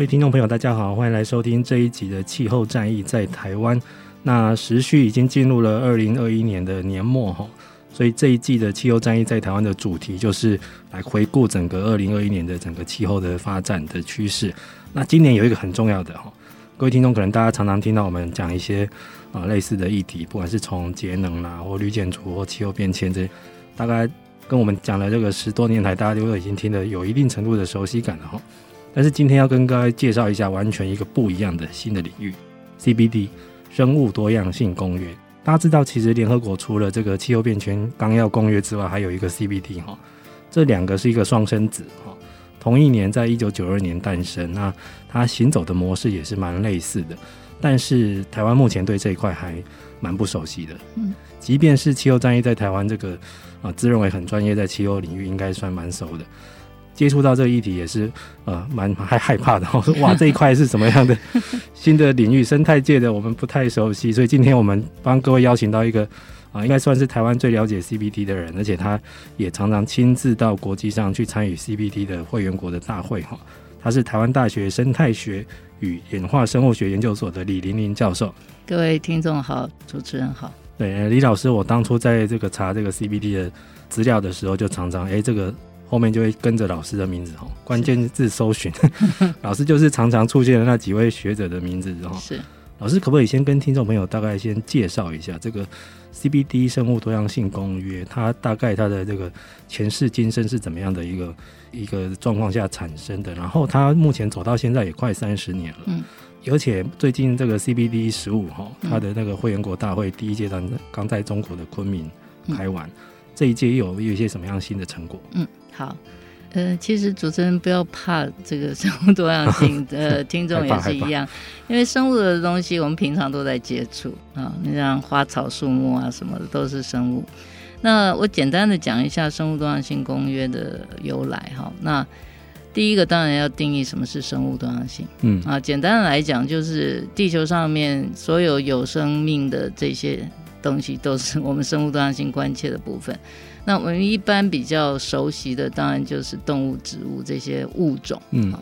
各位听众朋友，大家好，欢迎来收听这一集的《气候战役在台湾》。那时序已经进入了二零二一年的年末哈，所以这一季的《气候战役在台湾》的主题就是来回顾整个二零二一年的整个气候的发展的趋势。那今年有一个很重要的哈。各位听众，可能大家常常听到我们讲一些啊类似的议题，不管是从节能啦，或绿建筑，或气候变迁这，大概跟我们讲了这个十多年来，大家都已经听得有一定程度的熟悉感了哈。但是今天要跟各位介绍一下完全一个不一样的新的领域，CBD 生物多样性公约。大家知道，其实联合国除了这个气候变迁纲要公约之外，还有一个 CBD 哈，这两个是一个双生子哈。同一年，在一九九二年诞生，那它行走的模式也是蛮类似的。但是台湾目前对这一块还蛮不熟悉的。嗯，即便是气候战役在台湾这个啊，自认为很专业，在气候领域应该算蛮熟的。接触到这个议题也是呃蛮还害怕的。我说哇，这一块是什么样的 新的领域？生态界的我们不太熟悉，所以今天我们帮各位邀请到一个。啊，应该算是台湾最了解 CBD 的人，而且他也常常亲自到国际上去参与 CBD 的会员国的大会哈。他是台湾大学生态学与演化生物学研究所的李玲玲教授。各位听众好，主持人好。对，李老师，我当初在这个查这个 CBD 的资料的时候，就常常哎，这个后面就会跟着老师的名字哈，关键字搜寻，老师就是常常出现的那几位学者的名字哈。是。老师，可不可以先跟听众朋友大概先介绍一下这个 CBD 生物多样性公约？它大概它的这个前世今生是怎么样的一个一个状况下产生的？然后它目前走到现在也快三十年了，嗯，而且最近这个 CBD 十五哈，它的那个会员国大会第一阶段刚在中国的昆明开完，这一届有有一些什么样新的成果？嗯，好。呃，其实主持人不要怕这个生物多样性，呃，听众也是一样，因为生物的东西我们平常都在接触啊，你像花草树木啊什么的都是生物。那我简单的讲一下生物多样性公约的由来哈。那第一个当然要定义什么是生物多样性，嗯啊，简单的来讲就是地球上面所有有生命的这些东西都是我们生物多样性关切的部分。那我们一般比较熟悉的，当然就是动物、植物这些物种。嗯，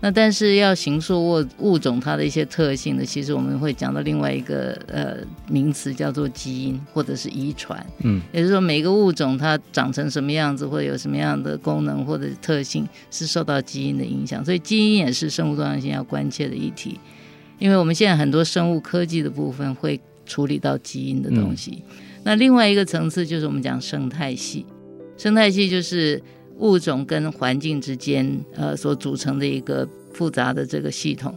那但是要形塑物物种它的一些特性呢，其实我们会讲到另外一个呃名词，叫做基因或者是遗传。嗯，也就是说每个物种它长成什么样子，或者有什么样的功能或者特性，是受到基因的影响。所以基因也是生物多样性要关切的议题，因为我们现在很多生物科技的部分会处理到基因的东西。嗯那另外一个层次就是我们讲生态系，生态系就是物种跟环境之间呃所组成的一个复杂的这个系统，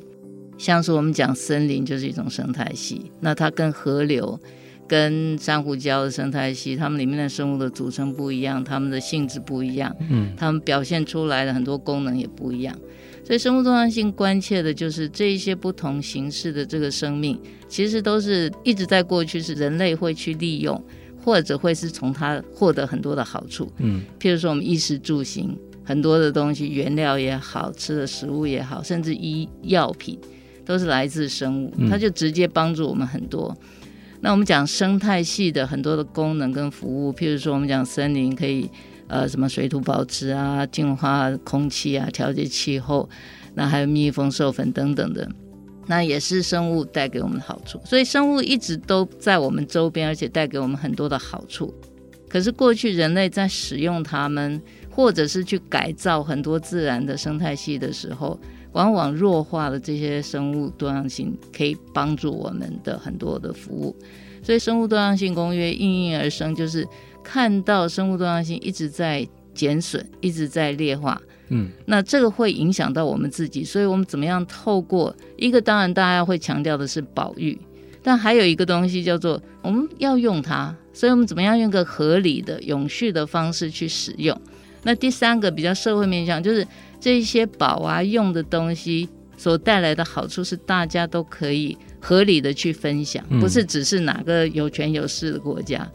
像是我们讲森林就是一种生态系，那它跟河流、跟珊瑚礁的生态系，它们里面的生物的组成不一样，它们的性质不一样，嗯，它们表现出来的很多功能也不一样。所以生物多样性关切的就是这一些不同形式的这个生命，其实都是一直在过去是人类会去利用，或者会是从它获得很多的好处。嗯，譬如说我们衣食住行很多的东西，原料也好，吃的食物也好，甚至医药品都是来自生物，它就直接帮助我们很多。那我们讲生态系的很多的功能跟服务，譬如说我们讲森林可以。呃，什么水土保持啊，净化空气啊，调节气候，那还有蜜蜂授粉等等的，那也是生物带给我们的好处。所以生物一直都在我们周边，而且带给我们很多的好处。可是过去人类在使用它们，或者是去改造很多自然的生态系的时候，往往弱化了这些生物多样性，可以帮助我们的很多的服务。所以，生物多样性公约应运而生，就是看到生物多样性一直在减损，一直在劣化。嗯，那这个会影响到我们自己，所以我们怎么样透过一个，当然大家会强调的是保育，但还有一个东西叫做我们要用它，所以我们怎么样用个合理的、永续的方式去使用。那第三个比较社会面向，就是这些保啊用的东西所带来的好处是大家都可以合理的去分享，不是只是哪个有权有势的国家，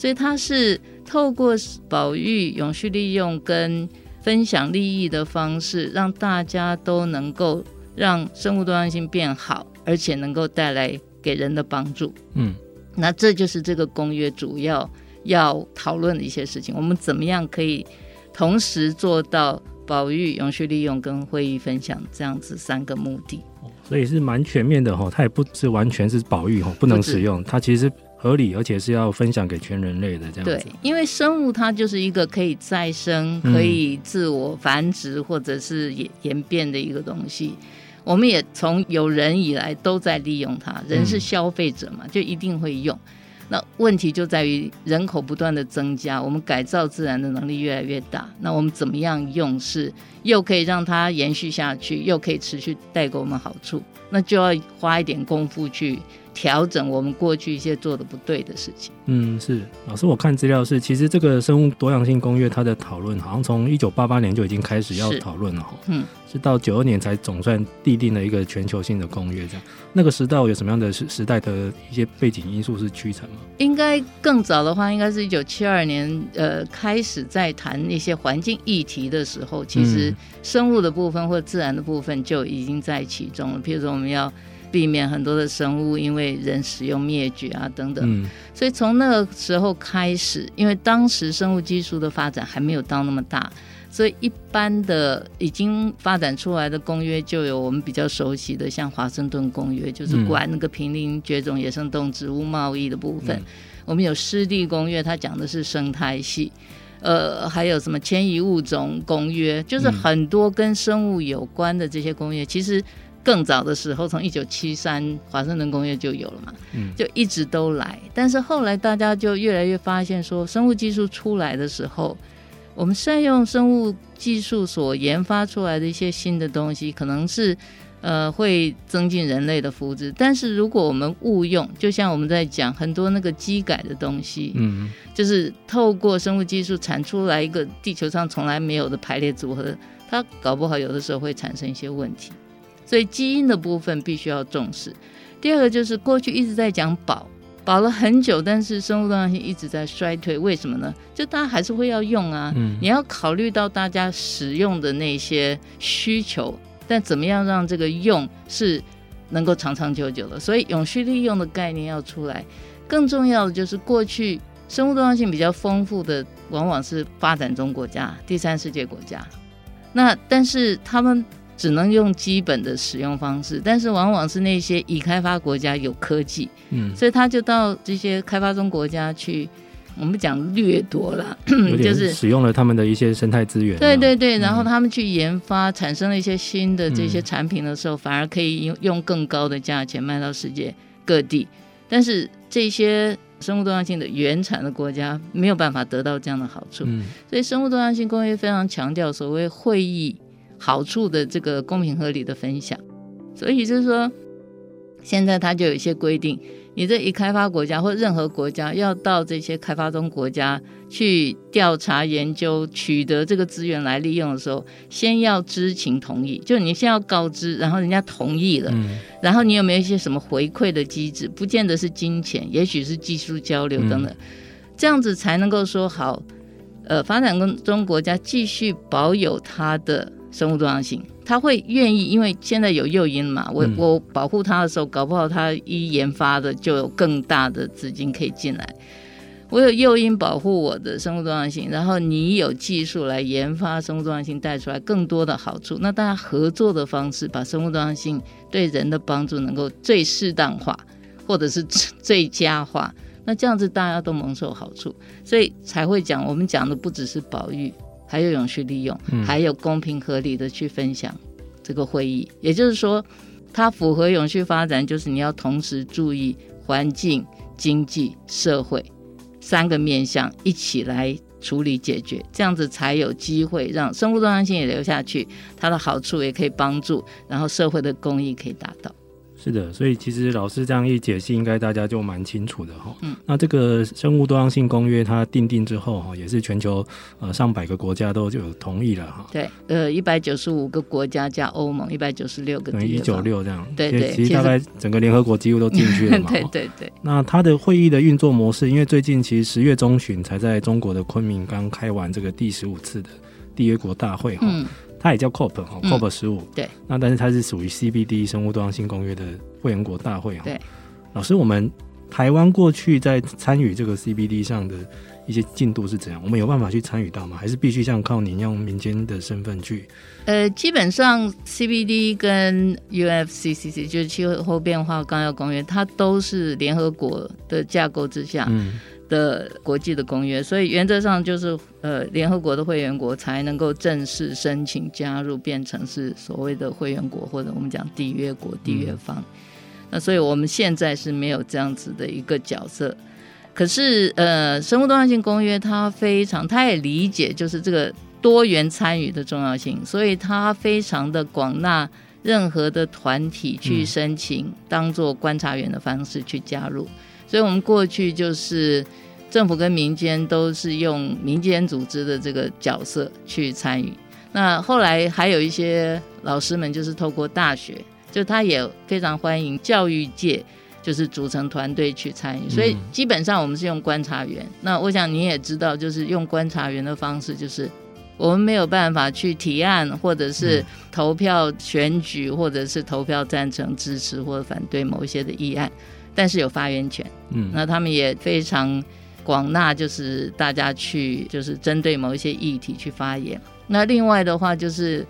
所以它是透过保育、永续利用跟分享利益的方式，让大家都能够让生物多样性变好，而且能够带来给人的帮助。嗯，那这就是这个公约主要要讨论的一些事情。我们怎么样可以同时做到保育、永续利用跟会议分享这样子三个目的？所以是蛮全面的哈，它也不是完全是保育哈，不能使用，它其实。合理，而且是要分享给全人类的这样子。对，因为生物它就是一个可以再生、可以自我繁殖或者是演演变的一个东西。我们也从有人以来都在利用它，人是消费者嘛，就一定会用。那问题就在于人口不断的增加，我们改造自然的能力越来越大。那我们怎么样用是又可以让它延续下去，又可以持续带给我们好处？那就要花一点功夫去。调整我们过去一些做的不对的事情。嗯，是老师，我看资料是，其实这个生物多样性公约它的讨论，好像从一九八八年就已经开始要讨论了哈。嗯，是到九二年才总算缔定了一个全球性的公约。这样，那个时代有什么样的时时代的一些背景因素是驱成吗？应该更早的话，应该是一九七二年，呃，开始在谈一些环境议题的时候，其实生物的部分或自然的部分就已经在其中了。譬如说，我们要。避免很多的生物因为人使用灭绝啊等等，嗯，所以从那个时候开始，因为当时生物技术的发展还没有到那么大，所以一般的已经发展出来的公约就有我们比较熟悉的，像华盛顿公约，就是管那个濒临绝种野生动植物贸易的部分。嗯，我们有湿地公约，它讲的是生态系，呃，还有什么迁移物种公约，就是很多跟生物有关的这些公约，其实。更早的时候，从一九七三华盛顿工业就有了嘛，就一直都来。但是后来大家就越来越发现，说生物技术出来的时候，我们善用生物技术所研发出来的一些新的东西，可能是呃会增进人类的福祉。但是如果我们误用，就像我们在讲很多那个机改的东西，嗯，就是透过生物技术产出来一个地球上从来没有的排列组合，它搞不好有的时候会产生一些问题。所以基因的部分必须要重视。第二个就是过去一直在讲保，保了很久，但是生物多样性一直在衰退，为什么呢？就大家还是会要用啊。嗯。你要考虑到大家使用的那些需求，但怎么样让这个用是能够长长久久的？所以永续利用的概念要出来。更重要的就是过去生物多样性比较丰富的，往往是发展中国家、第三世界国家。那但是他们。只能用基本的使用方式，但是往往是那些已开发国家有科技，嗯，所以他就到这些开发中国家去，我们讲掠夺了，就是使用了他们的一些生态资源。对对对，然后他们去研发，产生了一些新的这些产品的时候，反而可以用用更高的价钱卖到世界各地。但是这些生物多样性的原产的国家没有办法得到这样的好处，所以生物多样性公约非常强调所谓会议。好处的这个公平合理的分享，所以就是说，现在它就有一些规定，你这一开发国家或任何国家要到这些开发中国家去调查研究、取得这个资源来利用的时候，先要知情同意，就你先要告知，然后人家同意了，嗯、然后你有没有一些什么回馈的机制？不见得是金钱，也许是技术交流等等，嗯、这样子才能够说好，呃，发展中国家继续保有它的。生物多样性，他会愿意，因为现在有诱因嘛。我我保护他的时候，搞不好他一研发的就有更大的资金可以进来。我有诱因保护我的生物多样性，然后你有技术来研发生物多样性，带出来更多的好处。那大家合作的方式，把生物多样性对人的帮助能够最适当化，或者是最佳化。那这样子大家都蒙受好处，所以才会讲，我们讲的不只是保育。还有永续利用，嗯、还有公平合理的去分享这个会议。也就是说，它符合永续发展，就是你要同时注意环境、经济、社会三个面向一起来处理解决，这样子才有机会让生物多样性也留下去，它的好处也可以帮助，然后社会的公益可以达到。是的，所以其实老师这样一解析，应该大家就蛮清楚的哈。嗯，那这个生物多样性公约它定定之后哈，也是全球呃上百个国家都就有同意了哈。对，呃，一百九十五个国家加欧盟一百九十六个，等于一九六这样。对对，其实大概整个联合国几乎都进去了嘛。对对对。那它的会议的运作模式，因为最近其实十月中旬才在中国的昆明刚开完这个第十五次的缔约国大会哈。嗯。它也叫 COP 哈，COP 十五。对。那但是它是属于 CBD 生物多样性公约的会员国大会哈。对。老师，我们台湾过去在参与这个 CBD 上的一些进度是怎样？我们有办法去参与到吗？还是必须像靠您用民间的身份去？呃，基本上 CBD 跟 UNFCCC 就是气候变化纲要公约，它都是联合国的架构之下。嗯。的国际的公约，所以原则上就是呃，联合国的会员国才能够正式申请加入，变成是所谓的会员国或者我们讲缔约国、缔约方。那所以我们现在是没有这样子的一个角色。可是呃，生物多样性公约它非常，它也理解就是这个多元参与的重要性，所以它非常的广纳任何的团体去申请，当做观察员的方式去加入。所以，我们过去就是政府跟民间都是用民间组织的这个角色去参与。那后来还有一些老师们，就是透过大学，就他也非常欢迎教育界，就是组成团队去参与。所以基本上我们是用观察员。那我想你也知道，就是用观察员的方式，就是我们没有办法去提案，或者是投票选举，或者是投票赞成、支持或者反对某一些的议案。但是有发言权，嗯，那他们也非常广纳，就是大家去，就是针对某一些议题去发言。那另外的话，就是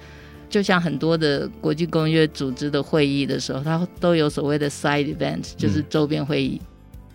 就像很多的国际公约组织的会议的时候，它都有所谓的 side event，就是周边会议。嗯、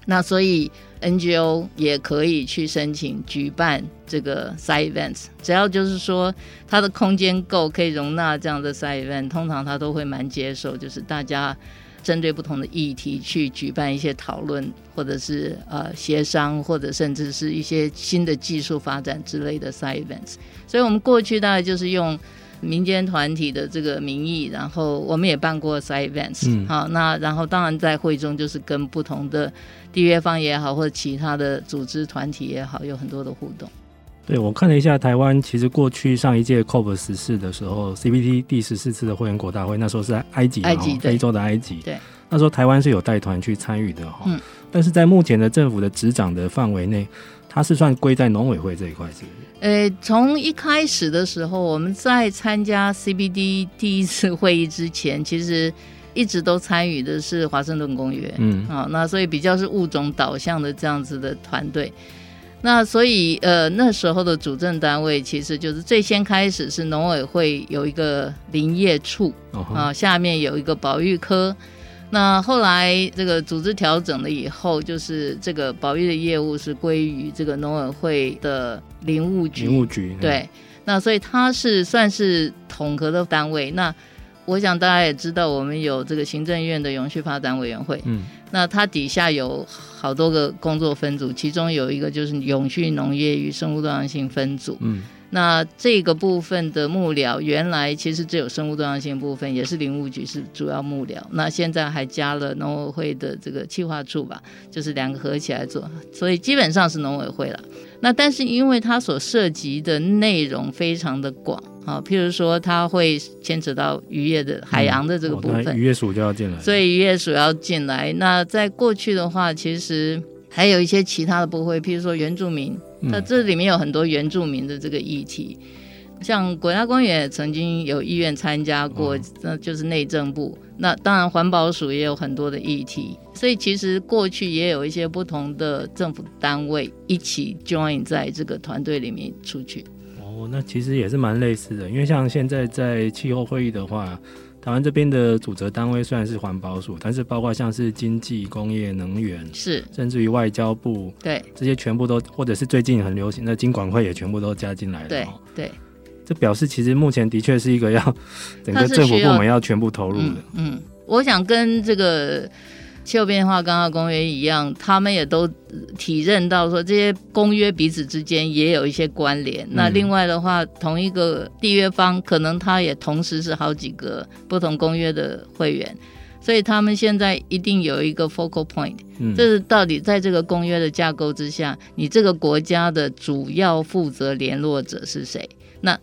那所以 NGO 也可以去申请举办这个 side events，只要就是说它的空间够，可以容纳这样的 side event，通常它都会蛮接受，就是大家。针对不同的议题去举办一些讨论，或者是呃协商，或者甚至是一些新的技术发展之类的 side events。所以，我们过去大概就是用民间团体的这个名义，然后我们也办过 side events。嗯，好，那然后当然在会中就是跟不同的缔约方也好，或者其他的组织团体也好，有很多的互动。对，我看了一下台湾，其实过去上一届 COP 十四的时候，CBT 第十四次的会员国大会，那时候是在埃及，埃及非洲的埃及。对，那时候台湾是有带团去参与的哈。嗯。但是在目前的政府的执掌的范围内，它是算归在农委会这一块，是不是？呃，从一开始的时候，我们在参加 CBD 第一次会议之前，其实一直都参与的是华盛顿公约。嗯。好，那所以比较是物种导向的这样子的团队。那所以，呃，那时候的主政单位其实就是最先开始是农委会有一个林业处啊，下面有一个保育科。那后来这个组织调整了以后，就是这个保育的业务是归于这个农委会的林务局。林务局对，那所以它是算是统合的单位。那我想大家也知道，我们有这个行政院的永续发展委员会。嗯。那它底下有好多个工作分组，其中有一个就是永续农业与生物多样性分组。嗯，那这个部分的幕僚原来其实只有生物多样性部分，也是林务局是主要幕僚。那现在还加了农委会的这个企划处吧，就是两个合起来做，所以基本上是农委会了。那但是因为它所涉及的内容非常的广。好，譬如说，它会牵扯到渔业的海洋的这个部分，渔业署就要进来，所以渔业署要进来。那在过去的话，其实还有一些其他的部会，譬如说原住民，那这里面有很多原住民的这个议题，嗯、像国家公园也曾经有意愿参加过，那、哦、就是内政部。那当然环保署也有很多的议题，所以其实过去也有一些不同的政府单位一起 join 在这个团队里面出去。哦，那其实也是蛮类似的，因为像现在在气候会议的话，台湾这边的主责单位虽然是环保署，但是包括像是经济、工业、能源，是甚至于外交部，对这些全部都，或者是最近很流行的经管会也全部都加进来了。对对，这表示其实目前的确是一个要 整个政府部门要全部投入的。嗯，嗯，我想跟这个。气候变化纲要公约一样，他们也都体认到说，这些公约彼此之间也有一些关联。嗯、那另外的话，同一个缔约方可能他也同时是好几个不同公约的会员，所以他们现在一定有一个 focal point，嗯，这是到底在这个公约的架构之下，你这个国家的主要负责联络者是谁？那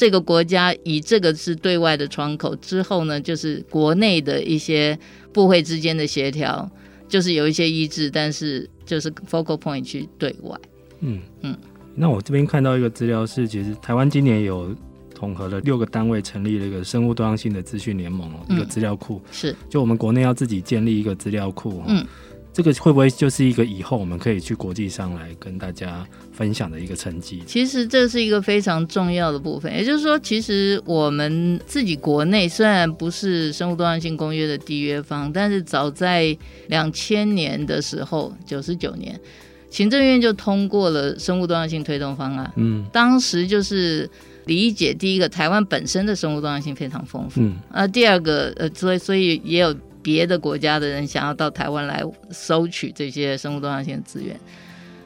这个国家以这个是对外的窗口之后呢，就是国内的一些。部会之间的协调，就是有一些一致，但是就是 focal point 去对外。嗯嗯。那我这边看到一个资料是，其实台湾今年有统合了六个单位，成立了一个生物多样性的资讯联盟哦，一个资料库。是。就我们国内要自己建立一个资料库。嗯。这个会不会就是一个以后我们可以去国际上来跟大家分享的一个成绩？其实这是一个非常重要的部分。也就是说，其实我们自己国内虽然不是生物多样性公约的缔约方，但是早在两千年的时候，九十九年，行政院就通过了生物多样性推动方案。嗯，当时就是理解第一个，台湾本身的生物多样性非常丰富。嗯，啊，第二个，呃，所以所以也有。别的国家的人想要到台湾来收取这些生物多样性的资源。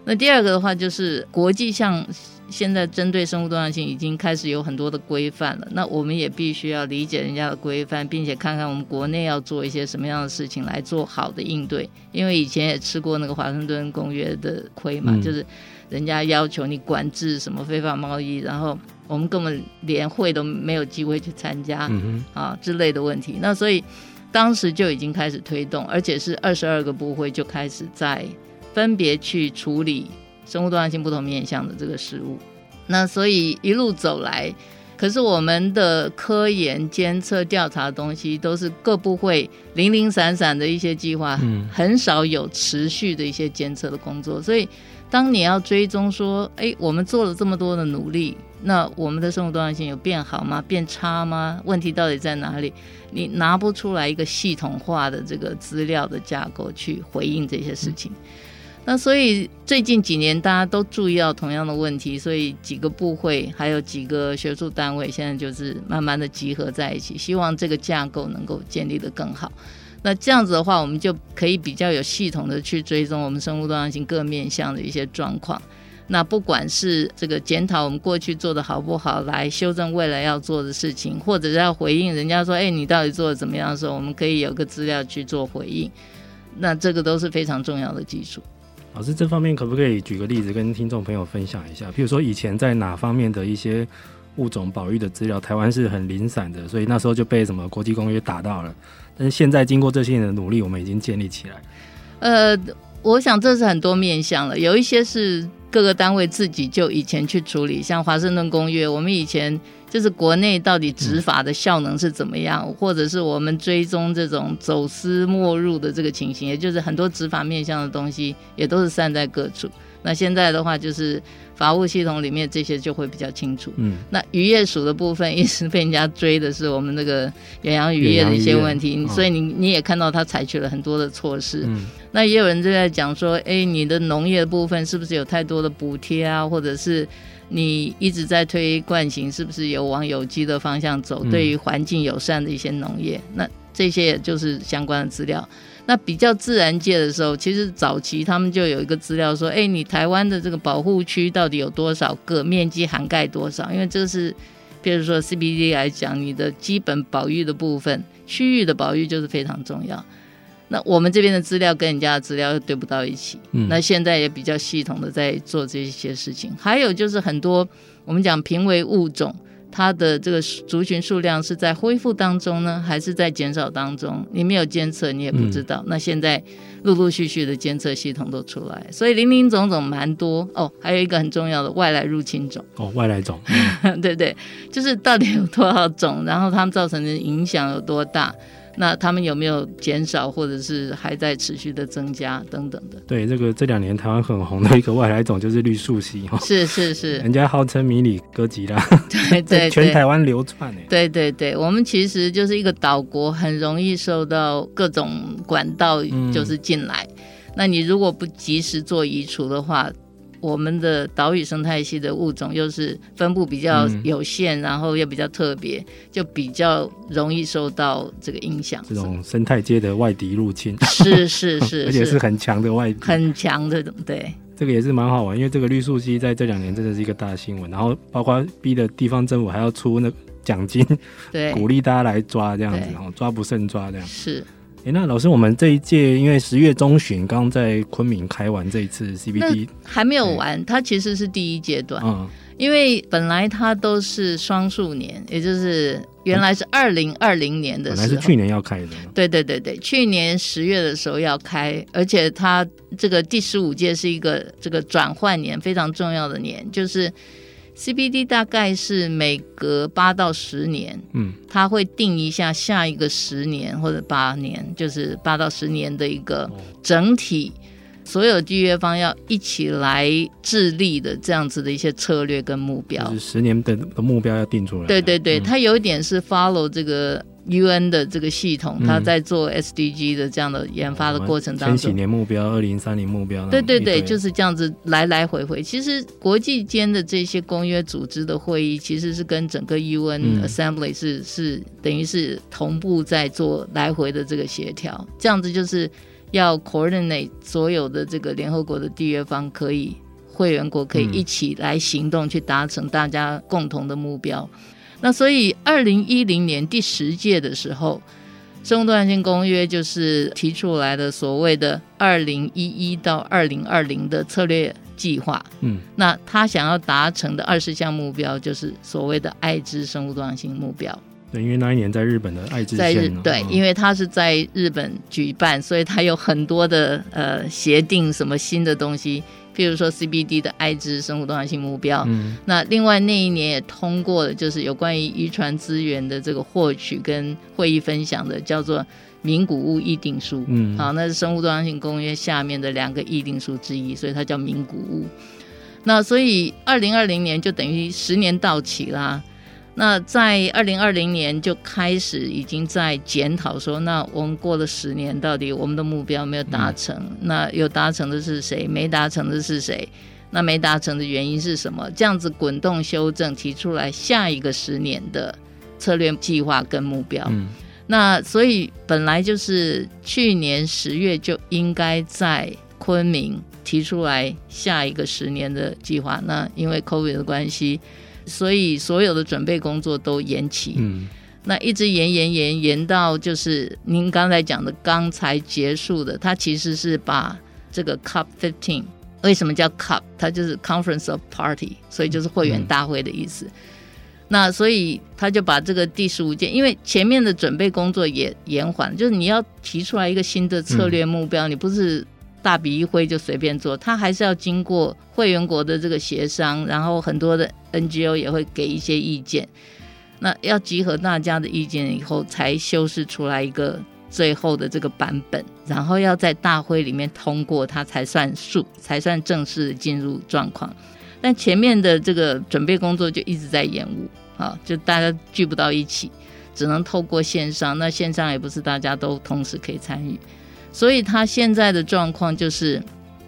那第二个的话，就是国际上现在针对生物多样性已经开始有很多的规范了。那我们也必须要理解人家的规范，并且看看我们国内要做一些什么样的事情来做好的应对。因为以前也吃过那个华盛顿公约的亏嘛，嗯、就是人家要求你管制什么非法贸易，然后我们根本连会都没有机会去参加、嗯、啊之类的问题。那所以。当时就已经开始推动，而且是二十二个部会就开始在分别去处理生物多样性不同面向的这个事务。那所以一路走来，可是我们的科研、监测、调查的东西都是各部会零零散散的一些计划，很少有持续的一些监测的工作。所以，当你要追踪说，哎，我们做了这么多的努力。那我们的生物多样性有变好吗？变差吗？问题到底在哪里？你拿不出来一个系统化的这个资料的架构去回应这些事情。那所以最近几年大家都注意到同样的问题，所以几个部会还有几个学术单位现在就是慢慢的集合在一起，希望这个架构能够建立的更好。那这样子的话，我们就可以比较有系统的去追踪我们生物多样性各面向的一些状况。那不管是这个检讨我们过去做的好不好，来修正未来要做的事情，或者是要回应人家说，哎，你到底做的怎么样的时候，我们可以有个资料去做回应。那这个都是非常重要的技术。老师，这方面可不可以举个例子跟听众朋友分享一下？譬如说以前在哪方面的一些物种保育的资料，台湾是很零散的，所以那时候就被什么国际公约打到了。但是现在经过这些年的努力，我们已经建立起来。呃，我想这是很多面向了，有一些是。各个单位自己就以前去处理，像华盛顿公约，我们以前就是国内到底执法的效能是怎么样，或者是我们追踪这种走私没入的这个情形，也就是很多执法面向的东西，也都是散在各处。那现在的话，就是法务系统里面这些就会比较清楚。嗯，那渔业署的部分一直被人家追的是我们那个远洋渔业的一些问题，所以你你也看到他采取了很多的措施。嗯，那也有人就在讲说，哎，你的农业的部分是不是有太多的补贴啊？或者是你一直在推惯行，是不是有往有机的方向走？对于环境友善的一些农业，那这些也就是相关的资料。那比较自然界的时候，其实早期他们就有一个资料说，哎，你台湾的这个保护区到底有多少个，面积涵盖多少？因为这是，比如说 CBD 来讲，你的基本保育的部分，区域的保育就是非常重要。那我们这边的资料跟人家的资料又对不到一起，嗯，那现在也比较系统的在做这些事情。还有就是很多我们讲濒危物种。它的这个族群数量是在恢复当中呢，还是在减少当中？你没有监测，你也不知道。嗯、那现在陆陆续续的监测系统都出来，所以林林总总蛮多哦。还有一个很重要的外来入侵种哦，外来种，对对，就是到底有多少种，然后它们造成的影响有多大？那他们有没有减少，或者是还在持续的增加等等的？对，这个这两年台湾很红的一个外来种就是绿树蜥哈。是是是，人家号称迷你哥吉拉，对 对，对，全台湾流窜哎。对对对，我们其实就是一个岛国，很容易受到各种管道就是进来。嗯、那你如果不及时做移除的话，我们的岛屿生态系的物种又是分布比较有限，嗯、然后又比较特别，就比较容易受到这个影响。这种生态界的外敌入侵，是 是是，而且是很强的外敌，很强的对。这个也是蛮好玩，因为这个绿树蜥在这两年真的是一个大新闻，然后包括逼的地方政府还要出那奖金，对，鼓励大家来抓这样子，然后抓不胜抓这样。是。哎，那老师，我们这一届因为十月中旬刚在昆明开完这一次 CBD，还没有完，它其实是第一阶段。嗯，因为本来它都是双数年，也就是原来是二零二零年的时候，本来是去年要开的。对对对对，去年十月的时候要开，而且它这个第十五届是一个这个转换年，非常重要的年，就是。CBD 大概是每隔八到十年，嗯，他会定一下下一个十年或者八年，就是八到十年的一个整体，所有缔约方要一起来致力的这样子的一些策略跟目标，就是十年的目标要定出来。对对对，它有一点是 follow 这个。UN 的这个系统，它在做 SDG 的这样的研发的过程当中，前几年目标、二零三零目标，对对对，就是这样子来来回回。其实国际间的这些公约组织的会议，其实是跟整个 UN Assembly 是、嗯、是等于是同步在做来回的这个协调，这样子就是要 coordinate 所有的这个联合国的缔约方，可以会员国可以一起来行动，去达成大家共同的目标。那所以，二零一零年第十届的时候，生物多样性公约就是提出来的所谓的二零一一到二零二零的策略计划。嗯，那他想要达成的二十项目标，就是所谓的爱知生物多样性目标。对，因为那一年在日本的爱知县，在日对，哦、因为他是在日本举办，所以他有很多的呃协定，什么新的东西。譬如说 CBD 的爱知生物多样性目标，嗯，那另外那一年也通过了，就是有关于遗传资源的这个获取跟会议分享的，叫做名古屋议定书，嗯，好，那是生物多样性公约下面的两个议定书之一，所以它叫名古屋。那所以二零二零年就等于十年到期啦。那在二零二零年就开始已经在检讨说，那我们过了十年，到底我们的目标没有达成？那有达成的是谁？没达成的是谁？那没达成的原因是什么？这样子滚动修正，提出来下一个十年的策略计划跟目标。嗯、那所以本来就是去年十月就应该在昆明提出来下一个十年的计划。那因为 COVID 的关系。所以所有的准备工作都延期，嗯，那一直延延延延到就是您刚才讲的刚才结束的，它其实是把这个 Cup fifteen 为什么叫 Cup？它就是 Conference of Party，所以就是会员大会的意思。嗯、那所以他就把这个第十五届，因为前面的准备工作也延缓，就是你要提出来一个新的策略目标，嗯、你不是。大笔一挥就随便做，他还是要经过会员国的这个协商，然后很多的 NGO 也会给一些意见。那要集合大家的意见以后，才修饰出来一个最后的这个版本，然后要在大会里面通过，它才算数，才算正式进入状况。但前面的这个准备工作就一直在延误啊，就大家聚不到一起，只能透过线上。那线上也不是大家都同时可以参与。所以他现在的状况就是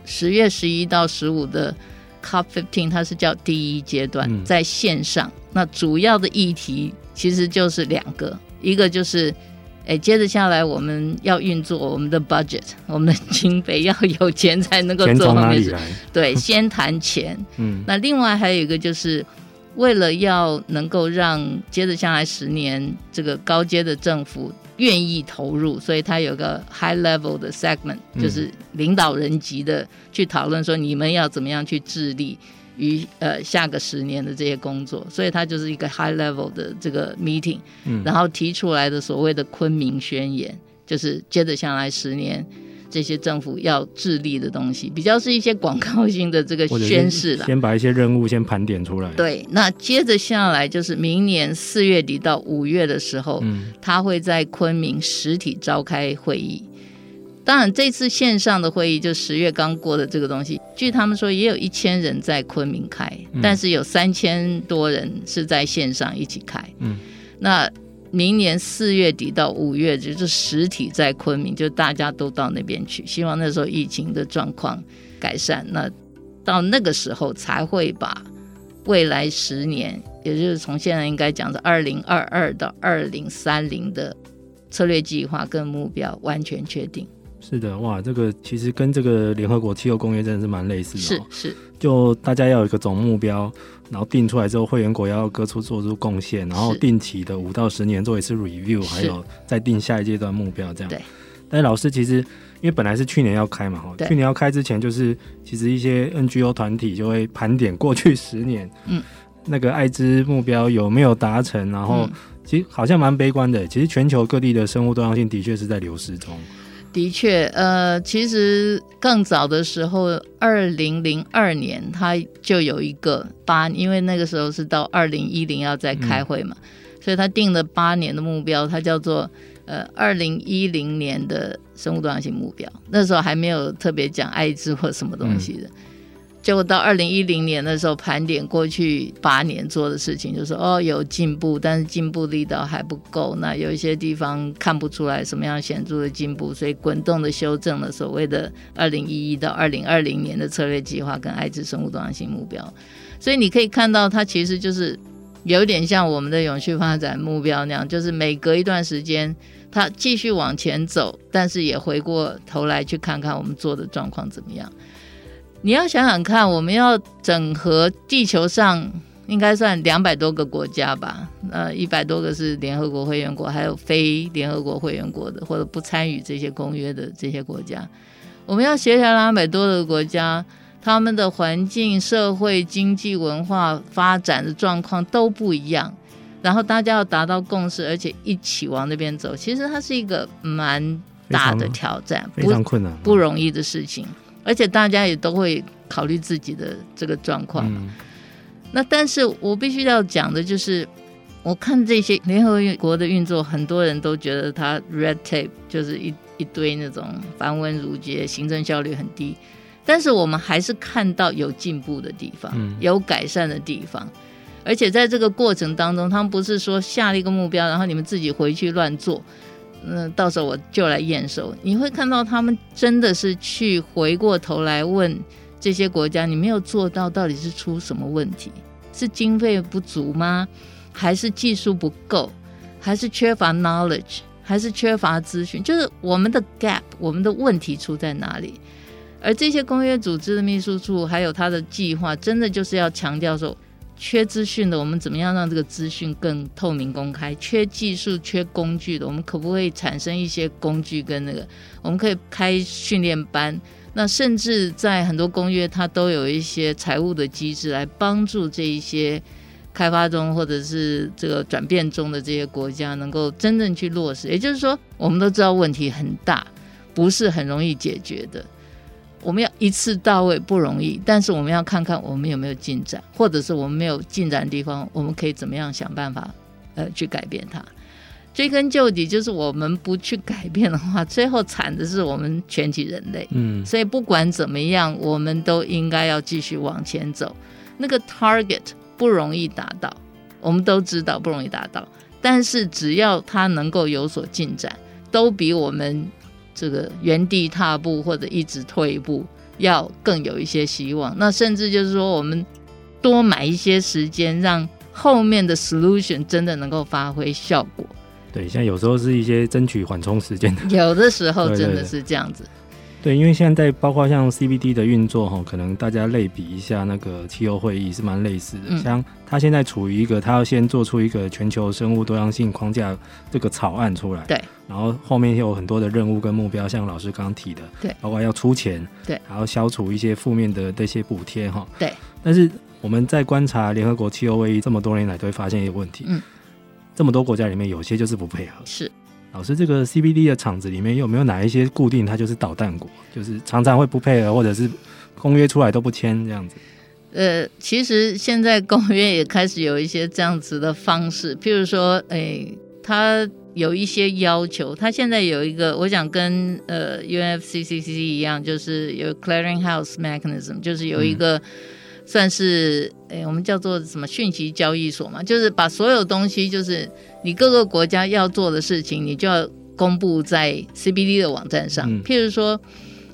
十月十一到十五的 COP fifteen，它是叫第一阶段，在线上。嗯、那主要的议题其实就是两个，一个就是，哎，接着下来我们要运作我们的 budget，我们的经费要有钱才能够做后面事。对，先谈钱。嗯。那另外还有一个就是。为了要能够让接着下来十年这个高阶的政府愿意投入，所以他有个 high level 的 segment，就是领导人级的去讨论说你们要怎么样去致力于呃下个十年的这些工作，所以他就是一个 high level 的这个 meeting，然后提出来的所谓的昆明宣言，就是接着下来十年这些政府要致力的东西，比较是一些广告性的这个宣示了。先把一些任务先盘点出来。对，那接着下来就是明年四月底到五月的时候，嗯，他会在昆明实体召开会议。当然，这次线上的会议就十月刚过的这个东西，据他们说也有一千人在昆明开，嗯、但是有三千多人是在线上一起开。嗯，那明年四月底到五月就是实体在昆明，就大家都到那边去，希望那时候疫情的状况改善。那到那个时候才会把未来十年，也就是从现在应该讲的二零二二到二零三零的策略计划跟目标完全确定。是的，哇，这个其实跟这个联合国气候公约真的是蛮类似的，哦。是是，就大家要有一个总目标，然后定出来之后，会员国要各处做出贡献，然后定期的五到十年做一次 review，还有再定下一阶段目标这样。对。但是老师其实因为本来是去年要开嘛，哈，去年要开之前，就是其实一些 NGO 团体就会盘点过去十年，嗯，那个艾滋目标有没有达成，然后其实好像蛮悲观的。其实全球各地的生物多样性的确是在流失中。的确，呃，其实更早的时候，二零零二年他就有一个八，因为那个时候是到二零一零要再开会嘛，嗯、所以他定了八年的目标，他叫做呃二零一零年的生物多样性目标，那时候还没有特别讲艾滋或什么东西的。嗯结果到二零一零年的时候，盘点过去八年做的事情，就是说哦有进步，但是进步力道还不够。那有一些地方看不出来什么样显著的进步，所以滚动的修正了所谓的二零一一到二零二零年的策略计划跟爱知生物多样性目标。所以你可以看到，它其实就是有点像我们的永续发展目标那样，就是每隔一段时间，它继续往前走，但是也回过头来去看看我们做的状况怎么样。你要想想看，我们要整合地球上应该算两百多个国家吧？呃，一百多个是联合国会员国，还有非联合国会员国的或者不参与这些公约的这些国家。我们要协调两百多个国家，他们的环境、社会、经济、文化发展的状况都不一样，然后大家要达到共识，而且一起往那边走。其实它是一个蛮大的挑战，非常困难，不容易的事情。而且大家也都会考虑自己的这个状况。嗯、那但是我必须要讲的就是，我看这些联合国的运作，很多人都觉得它 red tape 就是一一堆那种繁文缛节，行政效率很低。但是我们还是看到有进步的地方，嗯、有改善的地方。而且在这个过程当中，他们不是说下了一个目标，然后你们自己回去乱做。那到时候我就来验收，你会看到他们真的是去回过头来问这些国家，你没有做到，到底是出什么问题？是经费不足吗？还是技术不够？还是缺乏 knowledge？还是缺乏资讯？就是我们的 gap，我们的问题出在哪里？而这些公约组织的秘书处还有他的计划，真的就是要强调说。缺资讯的，我们怎么样让这个资讯更透明公开？缺技术、缺工具的，我们可不可以产生一些工具跟那个？我们可以开训练班。那甚至在很多公约，它都有一些财务的机制来帮助这一些开发中或者是这个转变中的这些国家，能够真正去落实。也就是说，我们都知道问题很大，不是很容易解决的。我们要一次到位不容易，但是我们要看看我们有没有进展，或者是我们没有进展的地方，我们可以怎么样想办法，呃，去改变它。追根究底，就是我们不去改变的话，最后惨的是我们全体人类。嗯，所以不管怎么样，我们都应该要继续往前走。那个 target 不容易达到，我们都知道不容易达到，但是只要它能够有所进展，都比我们。这个原地踏步或者一直退一步，要更有一些希望。那甚至就是说，我们多买一些时间，让后面的 solution 真的能够发挥效果。对，现在有时候是一些争取缓冲时间的，有的时候真的是这样子。对，因为现在包括像 CBD 的运作哈，可能大家类比一下那个气候会议是蛮类似的。嗯、像它现在处于一个，它要先做出一个全球生物多样性框架这个草案出来，对，然后后面有很多的任务跟目标，像老师刚刚提的，对，包括要出钱，对，然后消除一些负面的这些补贴哈，对。但是我们在观察联合国气候会议这么多年来，都会发现一个问题，嗯，这么多国家里面有些就是不配合，是。老师，这个 CBD 的厂子里面有没有哪一些固定，它就是捣蛋国，就是常常会不配合，或者是公约出来都不签这样子？呃，其实现在公约也开始有一些这样子的方式，譬如说，哎，它有一些要求，它现在有一个，我想跟呃 UNFCCC 一样，就是有 Clearing House Mechanism，就是有一个。嗯算是诶，我们叫做什么讯息交易所嘛，就是把所有东西，就是你各个国家要做的事情，你就要公布在 CBD 的网站上。嗯、譬如说，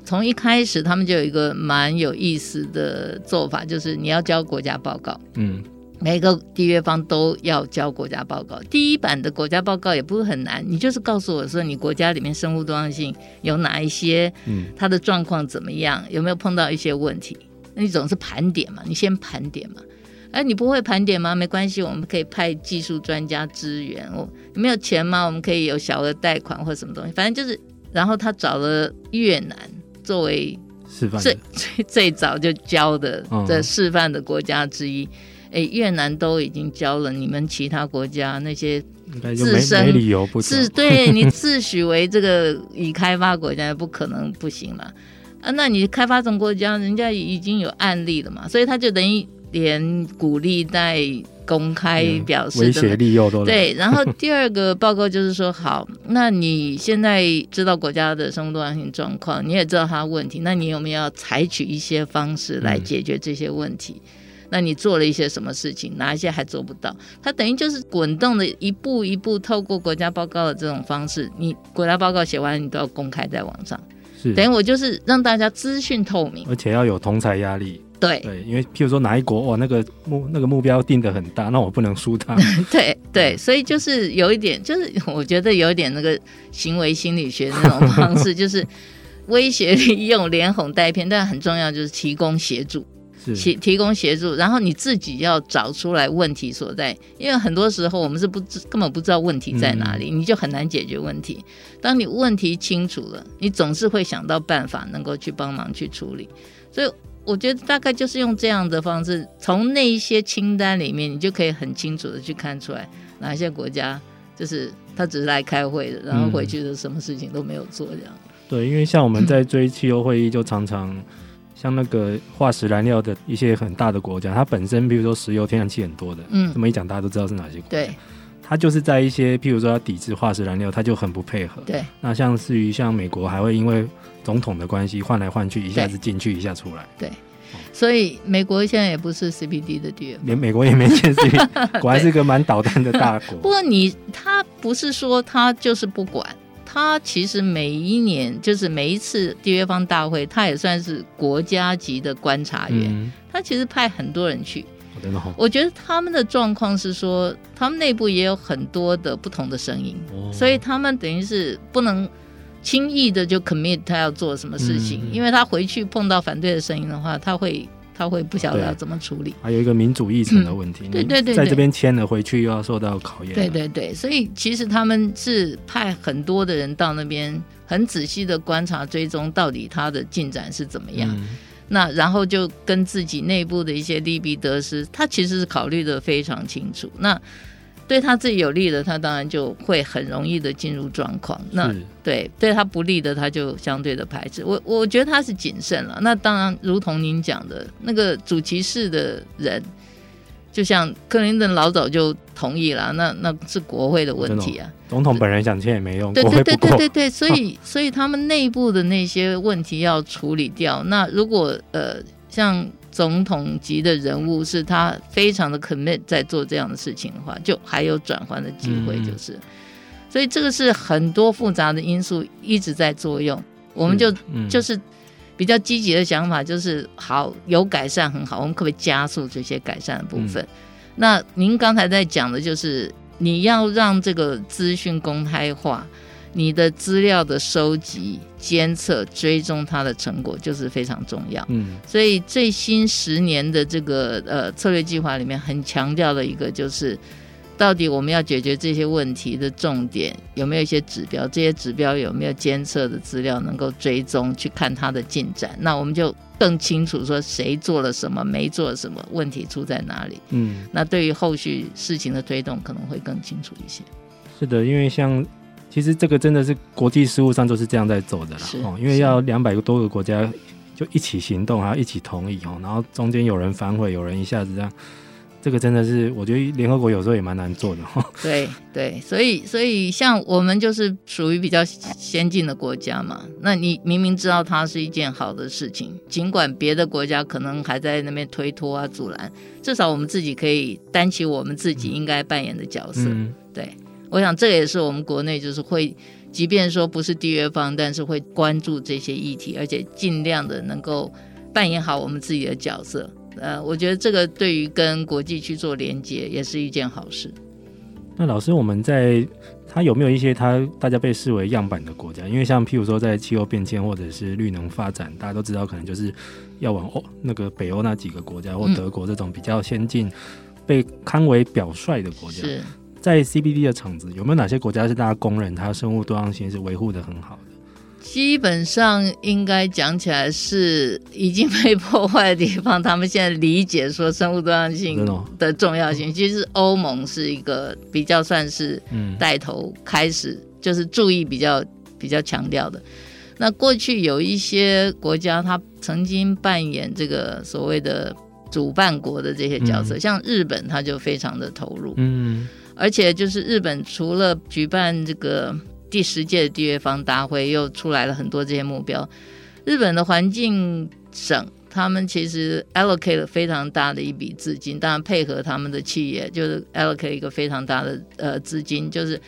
从一开始他们就有一个蛮有意思的做法，就是你要交国家报告。嗯，每个缔约方都要交国家报告。第一版的国家报告也不是很难，你就是告诉我说你国家里面生物多样性有哪一些，嗯，它的状况怎么样，有没有碰到一些问题。那你总是盘点嘛，你先盘点嘛。哎，你不会盘点吗？没关系，我们可以派技术专家支援。我没有钱吗？我们可以有小额贷款或什么东西，反正就是。然后他找了越南作为最示范最最最早就交的的示范的国家之一。哎、嗯，越南都已经交了，你们其他国家那些自身没理由不是对你自诩为这个已开发国家，不可能不行嘛。啊，那你开发中国家，人家已经有案例了嘛，所以他就等于连鼓励带公开表示，威胁利诱都对。然后 第二个报告就是说，好，那你现在知道国家的生物多样性状况，你也知道它问题，那你有没有要采取一些方式来解决这些问题？嗯、那你做了一些什么事情？哪一些还做不到？它等于就是滚动的一步一步透过国家报告的这种方式，你国家报告写完，你都要公开在网上。是等于我就是让大家资讯透明，而且要有同才压力。对对，因为譬如说哪一国哇，那个目那个目标定得很大，那我不能输他。对对，所以就是有一点，就是我觉得有一点那个行为心理学那种方式，就是威胁利用、连哄带骗，但很重要就是提供协助。提提供协助，然后你自己要找出来问题所在，因为很多时候我们是不知根本不知道问题在哪里，嗯、你就很难解决问题。当你问题清楚了，你总是会想到办法能够去帮忙去处理。所以我觉得大概就是用这样的方式，从那一些清单里面，你就可以很清楚的去看出来哪些国家就是他只是来开会的，然后回去的什么事情都没有做这样。对，因为像我们在追气候会议，就常常。像那个化石燃料的一些很大的国家，它本身比如说石油、天然气很多的，嗯，这么一讲大家都知道是哪些国家。对，它就是在一些譬如说要抵制化石燃料，它就很不配合。对，那像至于像美国，还会因为总统的关系换来换去，一下子进去，一下出来。对，所以美国现在也不是 CPD 的地，连美国也没签 CPD，果然是一个蛮捣蛋的大国。不过你他不是说他就是不管。他其实每一年就是每一次缔约方大会，他也算是国家级的观察员。嗯、他其实派很多人去。哦、我觉得他们的状况是说，他们内部也有很多的不同的声音，哦、所以他们等于是不能轻易的就 commit 他要做什么事情，嗯、因为他回去碰到反对的声音的话，他会。他会不晓得要怎么处理，还有一个民主议程的问题。嗯、对对对，在这边签了回去又要受到考验。对对对，所以其实他们是派很多的人到那边，很仔细的观察追踪，到底他的进展是怎么样。嗯、那然后就跟自己内部的一些利弊得失，他其实是考虑的非常清楚。那。对他自己有利的，他当然就会很容易的进入状况。那对对他不利的，他就相对的排斥。我我觉得他是谨慎了。那当然，如同您讲的那个主歧视的人，就像克林顿老早就同意了，那那是国会的问题啊。总统本人想签也没用。对对对对对对，所以 所以他们内部的那些问题要处理掉。那如果呃像。总统级的人物是他非常的 commit 在做这样的事情的话，就还有转换的机会，就是，嗯、所以这个是很多复杂的因素一直在作用。我们就、嗯、就是比较积极的想法，就是好有改善很好，我们可不可以加速这些改善的部分？嗯、那您刚才在讲的就是你要让这个资讯公开化。你的资料的收集、监测、追踪它的成果就是非常重要。嗯，所以最新十年的这个呃策略计划里面很强调的一个就是，到底我们要解决这些问题的重点有没有一些指标？这些指标有没有监测的资料能够追踪去看它的进展？那我们就更清楚说谁做了什么，没做什么，问题出在哪里。嗯，那对于后续事情的推动可能会更清楚一些。是的，因为像。其实这个真的是国际事务上都是这样在走的啦哦，因为要两百个多个国家就一起行动，还要一起同意哦，然后中间有人反悔，有人一下子这样。这个真的是，我觉得联合国有时候也蛮难做的哈。对对，所以所以像我们就是属于比较先进的国家嘛，那你明明知道它是一件好的事情，尽管别的国家可能还在那边推脱啊阻拦，至少我们自己可以担起我们自己应该扮演的角色。嗯、对，我想这也是我们国内就是会，即便说不是缔约方，但是会关注这些议题，而且尽量的能够扮演好我们自己的角色。呃，我觉得这个对于跟国际去做连接也是一件好事。那老师，我们在他有没有一些他大家被视为样板的国家？因为像譬如说在气候变迁或者是绿能发展，大家都知道可能就是要往欧那个北欧那几个国家或德国这种比较先进、嗯、被堪为表率的国家。是在 CBD 的厂子有没有哪些国家是大家公认它生物多样性是维护的很好的？基本上应该讲起来是已经被破坏的地方，他们现在理解说生物多样性的重要性。其实欧盟是一个比较算是带头开始，就是注意比较比较强调的。那过去有一些国家，它曾经扮演这个所谓的主办国的这些角色，像日本，它就非常的投入。嗯，而且就是日本除了举办这个。第十届的缔约方大会又出来了很多这些目标。日本的环境省，他们其实 allocate 了非常大的一笔资金，当然配合他们的企业，就是 allocate 一个非常大的呃资金，就是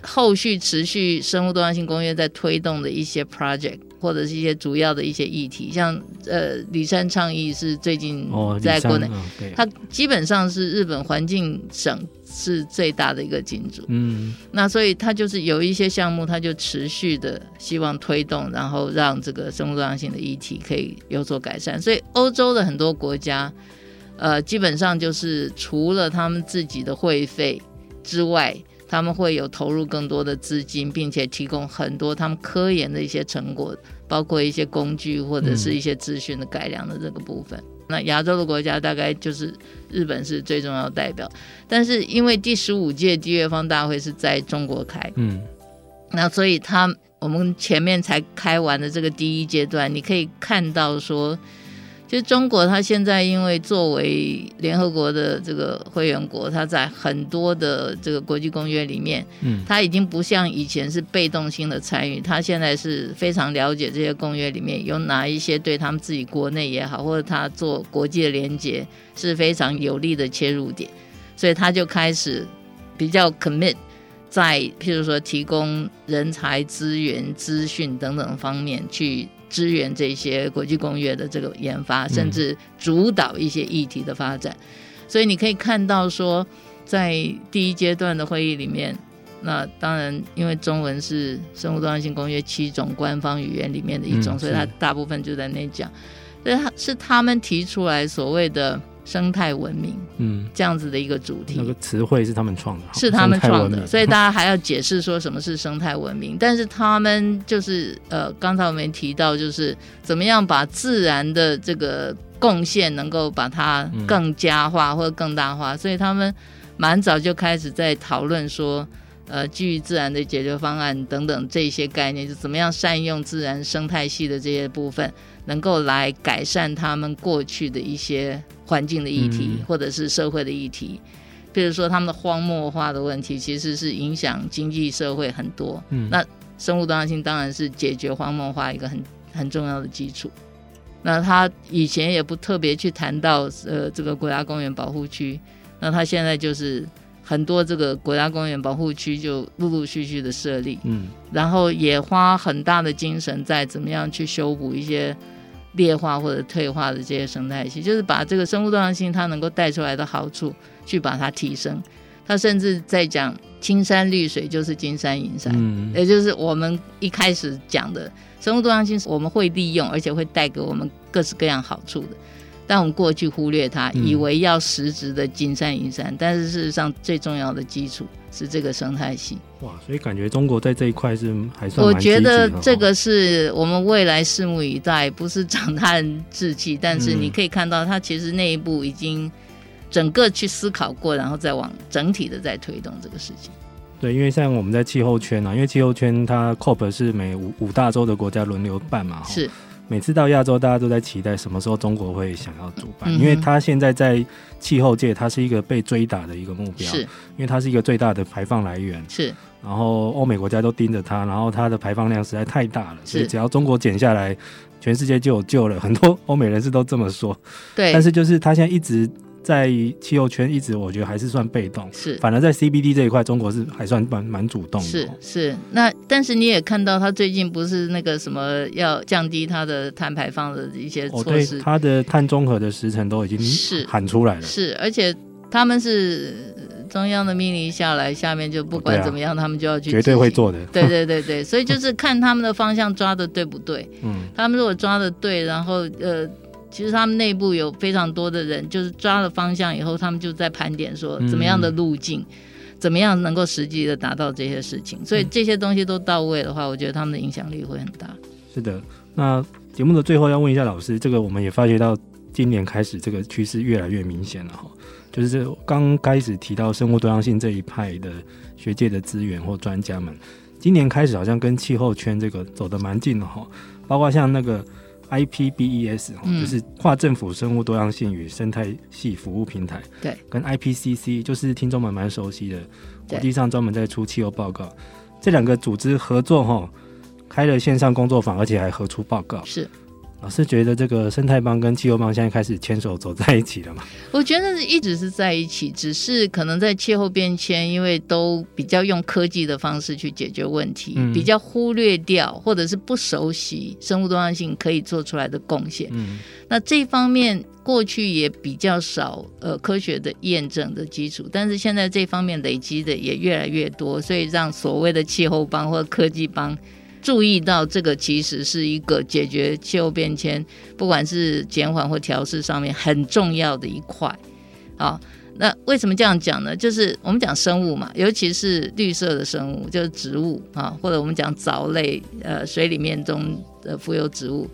后续持续生物多样性公约在推动的一些 project 或者是一些主要的一些议题，像呃李山倡议是最近在国内，哦哦、它基本上是日本环境省。是最大的一个金主，嗯，那所以它就是有一些项目，它就持续的希望推动，然后让这个生物多样性的议题可以有所改善。所以欧洲的很多国家，呃，基本上就是除了他们自己的会费之外，他们会有投入更多的资金，并且提供很多他们科研的一些成果，包括一些工具或者是一些资讯的改良的这个部分。嗯那亚洲的国家大概就是日本是最重要的代表，但是因为第十五届缔约方大会是在中国开，嗯，那所以他我们前面才开完的这个第一阶段，你可以看到说。其实中国它现在因为作为联合国的这个会员国，它在很多的这个国际公约里面，嗯，它已经不像以前是被动性的参与，它现在是非常了解这些公约里面有哪一些对他们自己国内也好，或者他做国际的连接是非常有利的切入点，所以他就开始比较 commit 在譬如说提供人才资源、资讯等等方面去。支援这些国际公约的这个研发，甚至主导一些议题的发展。所以你可以看到说，在第一阶段的会议里面，那当然因为中文是生物多样性公约七种官方语言里面的一种，所以它大部分就在那讲。所以他是他们提出来所谓的。生态文明，嗯，这样子的一个主题，那个词汇是他们创的，是他们创的，所以大家还要解释说什么是生态文明。但是他们就是呃，刚才我们提到，就是怎么样把自然的这个贡献能够把它更加化或者更大化，所以他们蛮早就开始在讨论说，呃，基于自然的解决方案等等这些概念，就怎么样善用自然生态系的这些部分，能够来改善他们过去的一些。环境的议题，或者是社会的议题，比如说他们的荒漠化的问题，其实是影响经济社会很多。嗯，那生物多样性当然是解决荒漠化一个很很重要的基础。那他以前也不特别去谈到呃这个国家公园保护区，那他现在就是很多这个国家公园保护区就陆陆续续的设立，嗯，然后也花很大的精神在怎么样去修补一些。劣化或者退化的这些生态系，就是把这个生物多样性它能够带出来的好处去把它提升。他甚至在讲青山绿水就是金山银山，嗯，也就是我们一开始讲的生物多样性，我们会利用，而且会带给我们各式各样好处的。但我们过去忽略它，以为要实质的金山银山，嗯、但是事实上最重要的基础是这个生态系。哇，所以感觉中国在这一块是还算。我觉得这个是我们未来拭目以待，不是长他人志气，但是你可以看到它其实内部已经整个去思考过，然后再往整体的在推动这个事情。对，因为像我们在气候圈啊，因为气候圈它 COP 是每五五大洲的国家轮流办嘛，是。每次到亚洲，大家都在期待什么时候中国会想要主办，嗯、因为它现在在气候界，它是一个被追打的一个目标，是，因为它是一个最大的排放来源，是。然后欧美国家都盯着它，然后它的排放量实在太大了，是。所以只要中国减下来，全世界就有救了。很多欧美人士都这么说，对。但是就是它现在一直。在汽油圈一直，我觉得还是算被动。是，反而在 CBD 这一块，中国是还算蛮蛮主动的。是是，那但是你也看到，他最近不是那个什么要降低它的碳排放的一些措施，它、哦、的碳中和的时程都已经是喊出来了。是，是，而且他们是中央的命令下来，下面就不管怎么样，哦啊、他们就要去绝对会做的。对对对对，所以就是 看他们的方向抓的对不对。嗯，他们如果抓的对，然后呃。其实他们内部有非常多的人，就是抓了方向以后，他们就在盘点说怎么样的路径，嗯、怎么样能够实际的达到这些事情。所以这些东西都到位的话，我觉得他们的影响力会很大。是的，那节目的最后要问一下老师，这个我们也发觉到今年开始这个趋势越来越明显了哈，就是刚开始提到生物多样性这一派的学界的资源或专家们，今年开始好像跟气候圈这个走得蛮近的哈，包括像那个。IPBES 就是跨政府生物多样性与生态系服务平台，对，跟 IPCC 就是听众们蛮熟悉的，国际上专门在出气候报告，这两个组织合作哈，开了线上工作坊，而且还合出报告，是。老师觉得这个生态帮跟气候帮现在开始牵手走在一起了吗？我觉得一直是在一起，只是可能在气候变迁，因为都比较用科技的方式去解决问题，嗯、比较忽略掉或者是不熟悉生物多样性可以做出来的贡献。嗯，那这方面过去也比较少呃科学的验证的基础，但是现在这方面累积的也越来越多，所以让所谓的气候帮或科技帮。注意到这个其实是一个解决气候变迁，不管是减缓或调试上面很重要的一块。好，那为什么这样讲呢？就是我们讲生物嘛，尤其是绿色的生物，就是植物啊，或者我们讲藻类，呃，水里面中的浮游植物，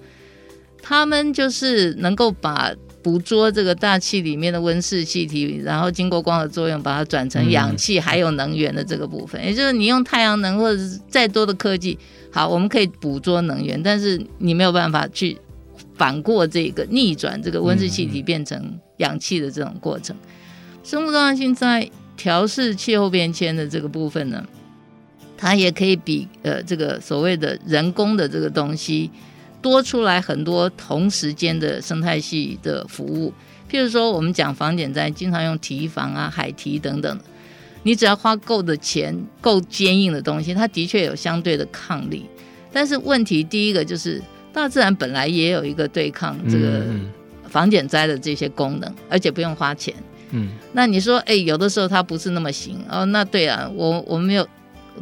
它们就是能够把捕捉这个大气里面的温室气体，然后经过光合作用把它转成氧气，还有能源的这个部分，嗯、也就是你用太阳能或者是再多的科技。好，我们可以捕捉能源，但是你没有办法去反过这个逆转这个温室气体变成氧气的这种过程。生物多样性在调试气候变迁的这个部分呢，它也可以比呃这个所谓的人工的这个东西多出来很多同时间的生态系的服务。譬如说，我们讲防减灾，经常用堤防啊、海堤等等。你只要花够的钱，够坚硬的东西，它的确有相对的抗力。但是问题第一个就是，大自然本来也有一个对抗这个防减灾的这些功能，而且不用花钱。嗯，那你说，哎，有的时候它不是那么行哦。那对啊，我我没有，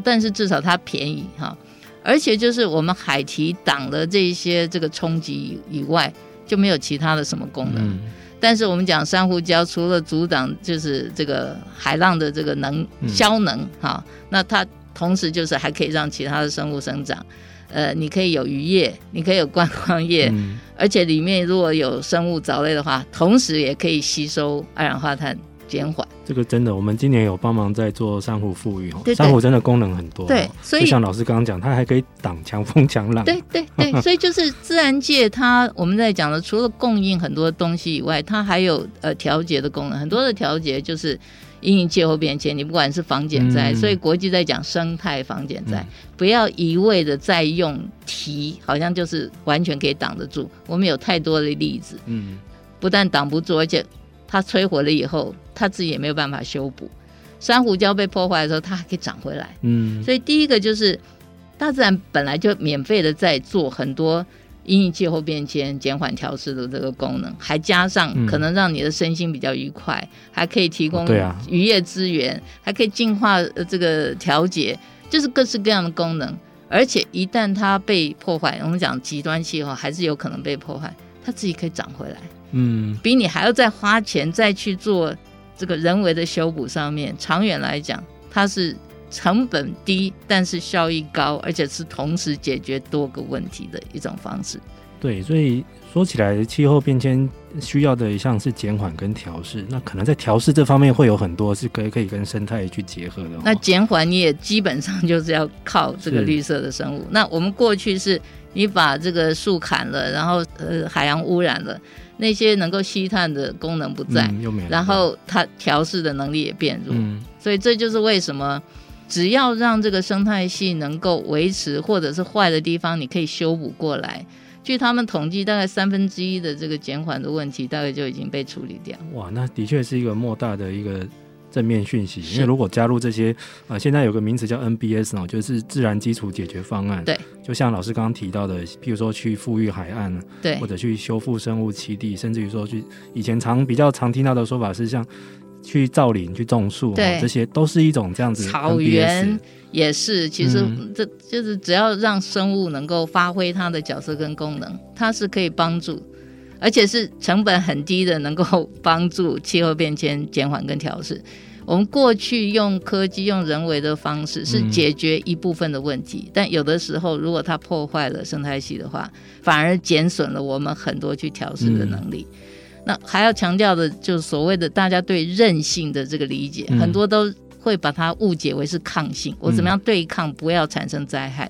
但是至少它便宜哈。而且就是我们海堤挡了这些这个冲击以外，就没有其他的什么功能。嗯但是我们讲珊瑚礁，除了阻挡就是这个海浪的这个能消能哈、嗯，那它同时就是还可以让其他的生物生长，呃，你可以有渔业，你可以有观光业、嗯，而且里面如果有生物藻类的话，同时也可以吸收二氧化碳。减缓这个真的，我们今年有帮忙在做珊瑚复育哦。珊瑚真的功能很多，对，所以就像老师刚刚讲，它还可以挡强风强浪。对对对，所以就是自然界它我们在讲的，除了供应很多东西以外，它还有呃调节的功能。很多的调节就是因应气候变迁，你不管是防减灾、嗯，所以国际在讲生态防减灾、嗯，不要一味的在用提，好像就是完全可以挡得住。我们有太多的例子，嗯，不但挡不住，而且。它摧毁了以后，它自己也没有办法修补。珊瑚礁被破坏的时候，它还可以长回来。嗯，所以第一个就是大自然本来就免费的在做很多因应气候变迁、减缓调试的这个功能，还加上可能让你的身心比较愉快，嗯、还可以提供渔业资源、哦啊，还可以净化这个调节，就是各式各样的功能。而且一旦它被破坏，我们讲极端气候还是有可能被破坏，它自己可以长回来。嗯，比你还要再花钱再去做这个人为的修补上面，长远来讲，它是成本低，但是效益高，而且是同时解决多个问题的一种方式。对，所以说起来，气候变迁需要的一项是减缓跟调试。那可能在调试这方面会有很多是可以可以跟生态去结合的。那减缓你也基本上就是要靠这个绿色的生物。那我们过去是你把这个树砍了，然后呃海洋污染了，那些能够吸碳的功能不在，嗯、然后它调试的能力也变弱。嗯、所以这就是为什么。只要让这个生态系能够维持，或者是坏的地方，你可以修补过来。据他们统计，大概三分之一的这个减缓的问题，大概就已经被处理掉。哇，那的确是一个莫大的一个正面讯息。因为如果加入这些，啊、呃，现在有个名词叫 NBS 哦，就是自然基础解决方案。对，就像老师刚刚提到的，譬如说去富裕海岸，对，或者去修复生物栖地，甚至于说去以前常比较常听到的说法是像。去造林、去种树，对，这些都是一种这样子。草原也是，其实这就是只要让生物能够发挥它的角色跟功能，它是可以帮助，而且是成本很低的，能够帮助气候变迁减缓跟调试。我们过去用科技、用人为的方式是解决一部分的问题，嗯、但有的时候如果它破坏了生态系的话，反而减损了我们很多去调试的能力。嗯那还要强调的，就是所谓的大家对韧性的这个理解，嗯、很多都会把它误解为是抗性。我怎么样对抗，不要产生灾害？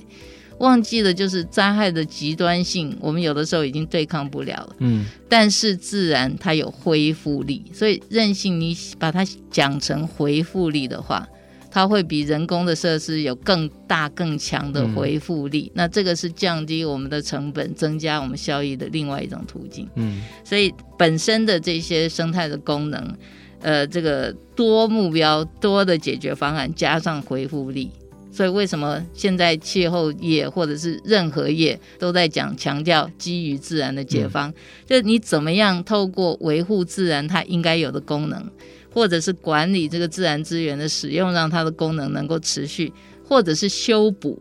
嗯、忘记了就是灾害的极端性，我们有的时候已经对抗不了了。嗯，但是自然它有恢复力，所以韧性你把它讲成恢复力的话。它会比人工的设施有更大更强的回复力，嗯、那这个是降低我们的成本、增加我们效益的另外一种途径。嗯，所以本身的这些生态的功能，呃，这个多目标、多的解决方案加上回复力，所以为什么现在气候业或者是任何业都在讲强调基于自然的解方，嗯、就你怎么样透过维护自然它应该有的功能。或者是管理这个自然资源的使用，让它的功能能够持续，或者是修补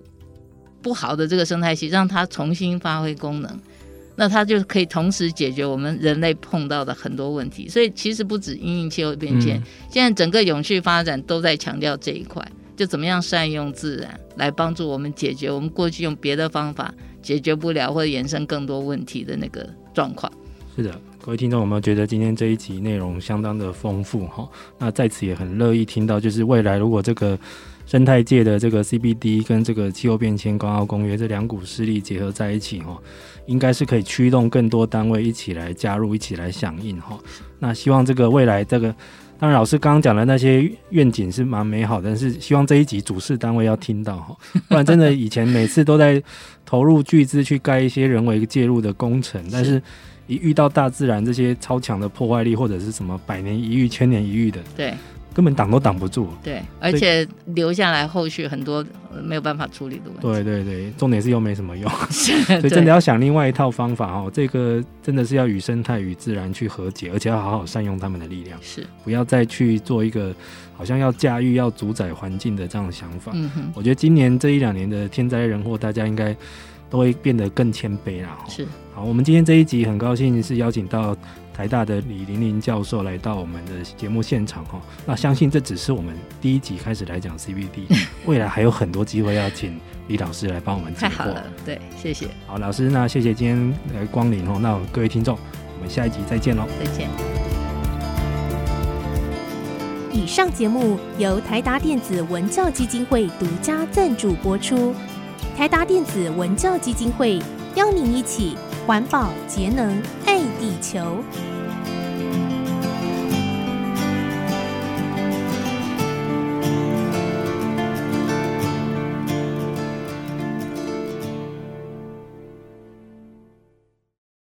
不好的这个生态系，让它重新发挥功能，那它就可以同时解决我们人类碰到的很多问题。所以其实不止因应气候变迁，嗯、现在整个永续发展都在强调这一块，就怎么样善用自然来帮助我们解决我们过去用别的方法解决不了或者衍生更多问题的那个状况。是的。各位听众有没有觉得今天这一集内容相当的丰富哈？那在此也很乐意听到，就是未来如果这个生态界的这个 CBD 跟这个气候变迁纲要公约这两股势力结合在一起哈，应该是可以驱动更多单位一起来加入，一起来响应哈。那希望这个未来这个，当然老师刚刚讲的那些愿景是蛮美好的，但是希望这一集主事单位要听到哈，不然真的以前每次都在投入巨资去盖一些人为介入的工程，但是。一遇到大自然这些超强的破坏力，或者是什么百年一遇、千年一遇的，对，根本挡都挡不住。对，而且留下来后续很多没有办法处理的问题。对对对，重点是又没什么用，所以真的要想另外一套方法哦。这个真的是要与生态与自然去和解，而且要好好善用他们的力量，是不要再去做一个好像要驾驭、要主宰环境的这样的想法。嗯哼，我觉得今年这一两年的天灾人祸，大家应该。都会变得更谦卑啦。是，好，我们今天这一集很高兴是邀请到台大的李玲玲教授来到我们的节目现场哈。那相信这只是我们第一集开始来讲 CBD，未来还有很多机会要请李老师来帮我们解惑。太好了，对，谢谢。好，老师，那谢谢今天来光临哦。那各位听众，我们下一集再见喽。再见。以上节目由台达电子文教基金会独家赞助播出。台达电子文教基金会邀您一起环保节能爱地球。